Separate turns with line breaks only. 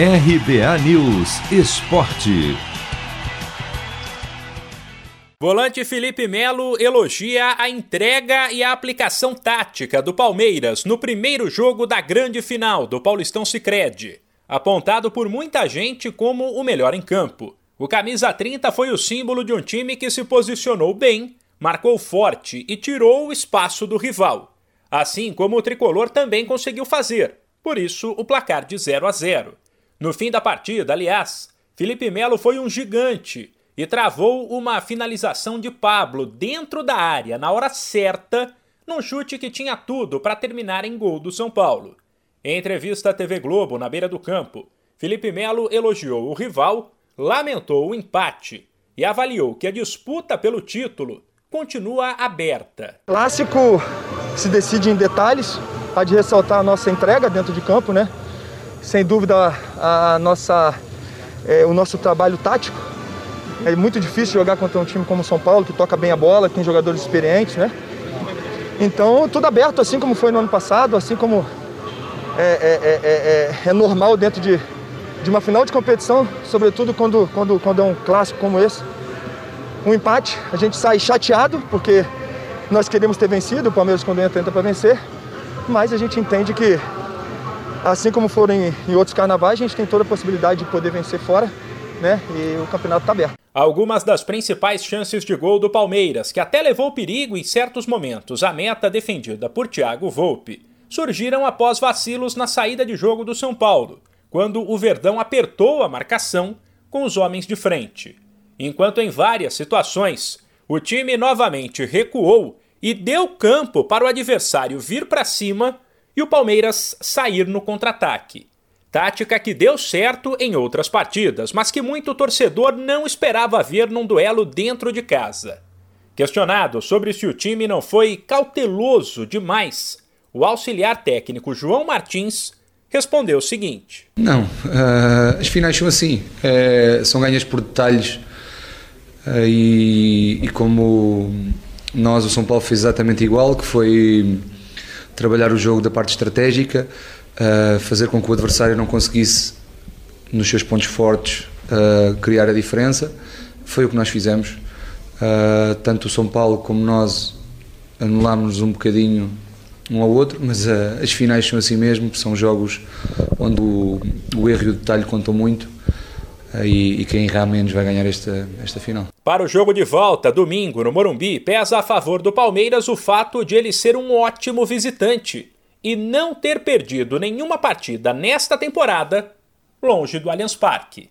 RBA News Esporte.
Volante Felipe Melo elogia a entrega e a aplicação tática do Palmeiras no primeiro jogo da grande final do Paulistão Sicredi, apontado por muita gente como o melhor em campo. O camisa 30 foi o símbolo de um time que se posicionou bem, marcou forte e tirou o espaço do rival, assim como o tricolor também conseguiu fazer. Por isso, o placar de 0 a 0. No fim da partida, aliás, Felipe Melo foi um gigante e travou uma finalização de Pablo dentro da área na hora certa, num chute que tinha tudo para terminar em gol do São Paulo. Em entrevista à TV Globo, na beira do campo, Felipe Melo elogiou o rival, lamentou o empate e avaliou que a disputa pelo título continua aberta.
Clássico se decide em detalhes, há de ressaltar a nossa entrega dentro de campo, né? Sem dúvida a nossa, é, o nosso trabalho tático é muito difícil jogar contra um time como o São Paulo, que toca bem a bola, que tem jogadores experientes, né? Então, tudo aberto, assim como foi no ano passado, assim como é, é, é, é normal dentro de, de uma final de competição, sobretudo quando, quando, quando é um clássico como esse. Um empate, a gente sai chateado, porque nós queremos ter vencido, o Palmeiras quando entra, tenta para vencer, mas a gente entende que, assim como foram em, outros carnavais, a gente tem toda a possibilidade de poder vencer fora, né? E o campeonato está aberto.
Algumas das principais chances de gol do Palmeiras, que até levou perigo em certos momentos à meta defendida por Thiago Volpe, surgiram após vacilos na saída de jogo do São Paulo, quando o Verdão apertou a marcação com os homens de frente. Enquanto em várias situações o time novamente recuou e deu campo para o adversário vir para cima e o Palmeiras sair no contra-ataque. Tática que deu certo em outras partidas, mas que muito torcedor não esperava ver num duelo dentro de casa. Questionado sobre se o time não foi cauteloso demais, o auxiliar técnico João Martins respondeu o seguinte:
Não, uh, as finais são assim, uh, são ganhas por detalhes uh, e, e, como nós, o São Paulo, fez exatamente igual, que foi trabalhar o jogo da parte estratégica uh, fazer com que o adversário não conseguisse, nos seus pontos fortes, uh, criar a diferença. Foi o que nós fizemos. Uh, tanto o São Paulo como nós anulámos um bocadinho um ao outro, mas as finais são assim mesmo, são jogos onde o, o erro e o detalhe contam muito e, e, quem errar menos vai ganhar esta, esta final.
Para o jogo de volta, domingo, no Morumbi, pesa a favor do Palmeiras o fato de ele ser um ótimo visitante e não ter perdido nenhuma partida nesta temporada longe do Allianz Parque.